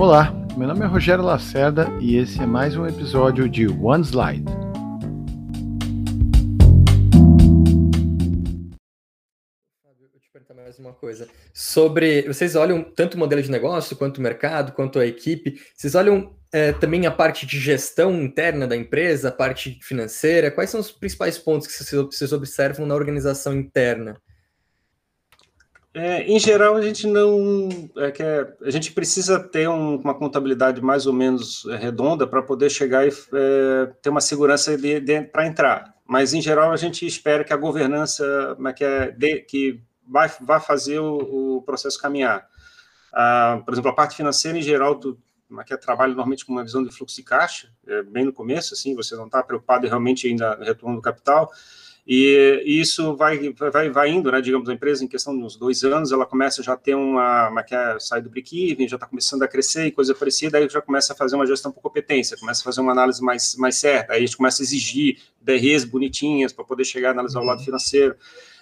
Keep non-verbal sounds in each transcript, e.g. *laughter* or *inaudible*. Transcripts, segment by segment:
Olá, meu nome é Rogério Lacerda e esse é mais um episódio de One Slide. Vou te perguntar mais uma coisa. Sobre. Vocês olham tanto o modelo de negócio, quanto o mercado, quanto a equipe. Vocês olham é, também a parte de gestão interna da empresa, a parte financeira. Quais são os principais pontos que vocês observam na organização interna? É, em geral, a gente não. É que é, a gente precisa ter um, uma contabilidade mais ou menos é, redonda para poder chegar e é, ter uma segurança para entrar. Mas, em geral, a gente espera que a governança é que, é, de, que vai, vai fazer o, o processo caminhar. Ah, por exemplo, a parte financeira, em geral, do, que é normalmente com uma visão de fluxo de caixa, bem no começo, assim, você não está preocupado realmente ainda no retorno do capital. E, isso vai, vai, vai indo, né? Digamos, a empresa em questão de uns dois anos, ela começa já a ter uma, uma que é, sai do break-even, já está começando a crescer e coisa parecida, aí já começa a fazer uma gestão por competência, começa a fazer uma análise mais, mais certa, aí a gente começa a exigir DREs bonitinhas para poder chegar a analisar o lado financeiro.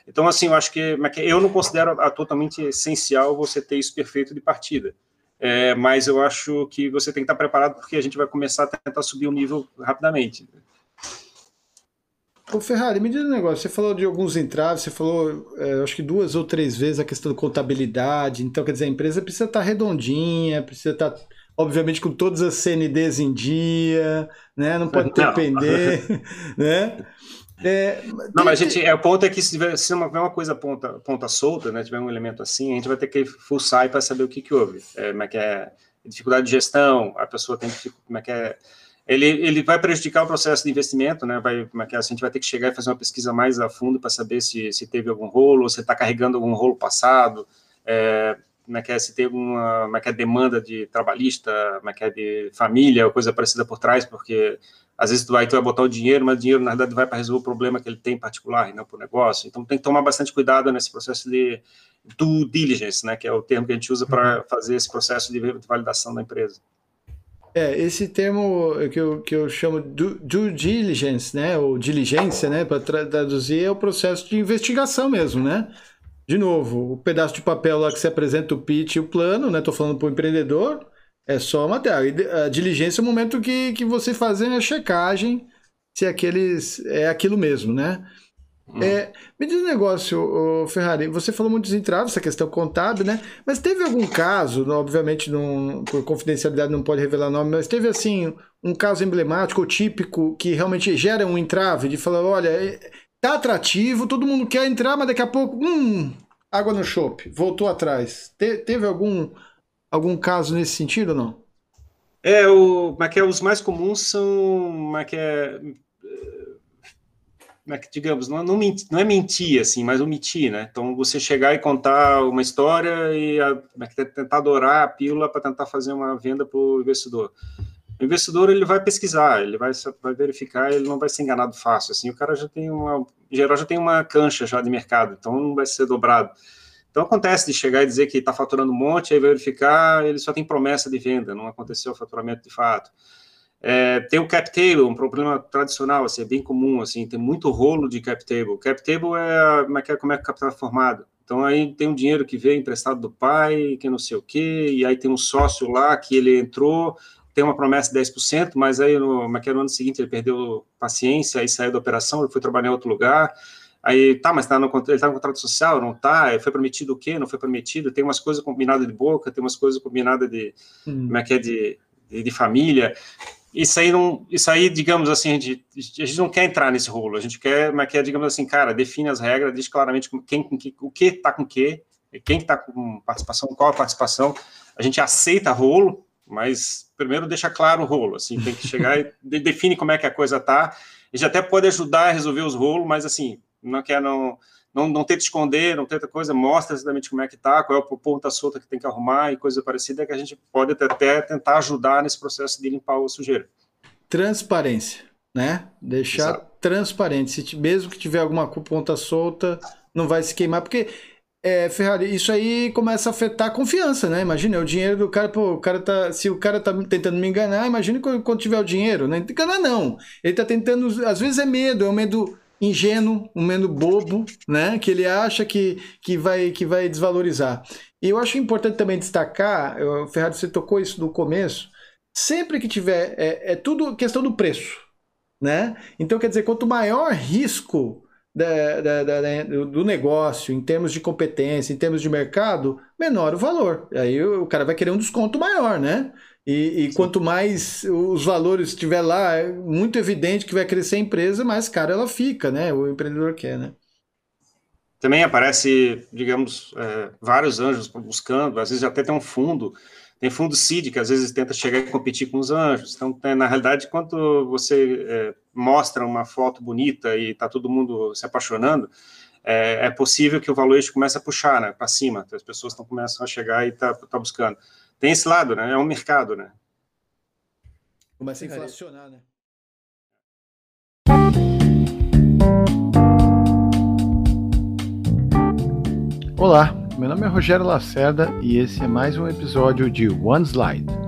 Então, assim, eu acho que eu não considero totalmente essencial você ter isso perfeito de partida. É, mas eu acho que você tem que estar preparado porque a gente vai começar a tentar subir o nível rapidamente. Ô Ferrari, me diz um negócio. Você falou de alguns entraves, você falou, é, acho que duas ou três vezes a questão da contabilidade. Então, quer dizer, a empresa precisa estar redondinha, precisa estar, obviamente, com todas as CNDs em dia, né? Não pode *laughs* não. pender, *laughs* né? É, não, mas a gente, é, o ponto é que se tiver se uma, uma coisa ponta, ponta solta, né, tiver um elemento assim, a gente vai ter que fuçar para saber o que, que houve. É, como é que é dificuldade de gestão, a pessoa tem que, como é que é ele, ele vai prejudicar o processo de investimento, né? Vai, como é que é? a gente vai ter que chegar e fazer uma pesquisa mais a fundo para saber se, se teve algum rolo, se está carregando algum rolo passado, é, como é que é, se tem alguma como é que é, demanda de trabalhista, como é que é, de família, ou coisa parecida por trás, porque às vezes tu vai, tu vai botar o dinheiro, mas o dinheiro, na verdade, vai para resolver o problema que ele tem em particular, e não para o negócio. Então, tem que tomar bastante cuidado nesse processo de due diligence, né, que é o termo que a gente usa para uhum. fazer esse processo de validação da empresa. É, esse termo que eu, que eu chamo due, diligence, né, ou diligência, né, para traduzir, é o processo de investigação mesmo, né? De novo, o pedaço de papel lá que você apresenta o pitch e o plano, né? Tô falando para o empreendedor, é só matéria. A diligência é o momento que, que você faz a checagem se aqueles é aquilo mesmo, né? Hum. É, me diz um negócio, Ferrari, você falou muito dos entraves, essa questão contábil, né? Mas teve algum caso, obviamente não, por confidencialidade não pode revelar nome, mas teve assim um caso emblemático ou típico que realmente gera um entrave de falar, olha, é, tá atrativo, todo mundo quer entrar, mas daqui a pouco, hum, água no chope, voltou atrás. Te, teve algum algum caso nesse sentido ou não? É, o, mas é que é, os mais comuns são, mas é que é digamos, não, não, mentir, não, é mentir, assim, mas omitir, né? Então, você chegar e contar uma história e a, é tentar adorar a pílula para tentar fazer uma venda para o investidor. O investidor, ele vai pesquisar, ele vai, vai verificar, ele não vai ser enganado fácil, assim, o cara já tem uma, em geral, já tem uma cancha já de mercado, então não vai ser dobrado. Então, acontece de chegar e dizer que está faturando um monte, aí verificar, ele só tem promessa de venda, não aconteceu o faturamento de fato. É, tem o cap table, um problema tradicional, assim, é bem comum, assim, tem muito rolo de cap table. Cap table é como é que, é, como é que o capital é formado. Então aí tem um dinheiro que veio emprestado do pai, que não sei o quê, e aí tem um sócio lá que ele entrou, tem uma promessa de 10%, mas aí no, é no ano seguinte ele perdeu paciência, aí saiu da operação, ele foi trabalhar em outro lugar. Aí, tá, mas tá no, ele está no contrato social, não tá? Foi prometido o quê? Não foi prometido? Tem umas coisas combinadas de boca, tem umas coisas combinadas de, hum. como é que é, de, de, de família isso aí não, isso aí, digamos assim, a gente, a gente não quer entrar nesse rolo, a gente quer, mas quer, digamos assim, cara, define as regras, diz claramente quem, quem o que está com o que, quem está com participação, qual a participação, a gente aceita rolo, mas primeiro deixa claro o rolo, assim, tem que chegar e *laughs* define como é que a coisa tá, a gente até pode ajudar a resolver os rolos, mas assim, não quer não não, não tenta esconder, não tenta coisa, mostra exatamente como é que tá, qual é o ponta solta que tem que arrumar e coisa parecida, que a gente pode até tentar ajudar nesse processo de limpar o sujeira. Transparência, né? Deixar Exato. transparente. Mesmo que tiver alguma ponta solta, não vai se queimar, porque é, Ferrari, isso aí começa a afetar a confiança, né? Imagina, o dinheiro do cara, pô, o cara tá. Se o cara tá tentando me enganar, imagine quando, quando tiver o dinheiro, né? Enganar não. Ele tá tentando. Às vezes é medo, é um medo ingênuo, um menos bobo, né? Que ele acha que, que, vai, que vai desvalorizar. E eu acho importante também destacar, o Ferrari, você tocou isso no começo, sempre que tiver, é, é tudo questão do preço, né? Então, quer dizer, quanto maior risco da, da, da, do negócio, em termos de competência, em termos de mercado, menor o valor. Aí o cara vai querer um desconto maior, né? E, e quanto mais os valores estiver lá, é muito evidente que vai crescer a empresa, mais cara ela fica, né? O empreendedor quer, né? Também aparece, digamos, é, vários anjos buscando, às vezes até tem um fundo, tem fundo seed que às vezes tenta chegar e competir com os anjos. Então, na realidade, quando você é, mostra uma foto bonita e está todo mundo se apaixonando, é, é, possível que o valuation comece a puxar, né, para cima. Então, as pessoas estão começam a chegar e tá, tá buscando tem esse lado, né? É um mercado, né? Começa a inflacionar, né? Olá, meu nome é Rogério Lacerda e esse é mais um episódio de One Slide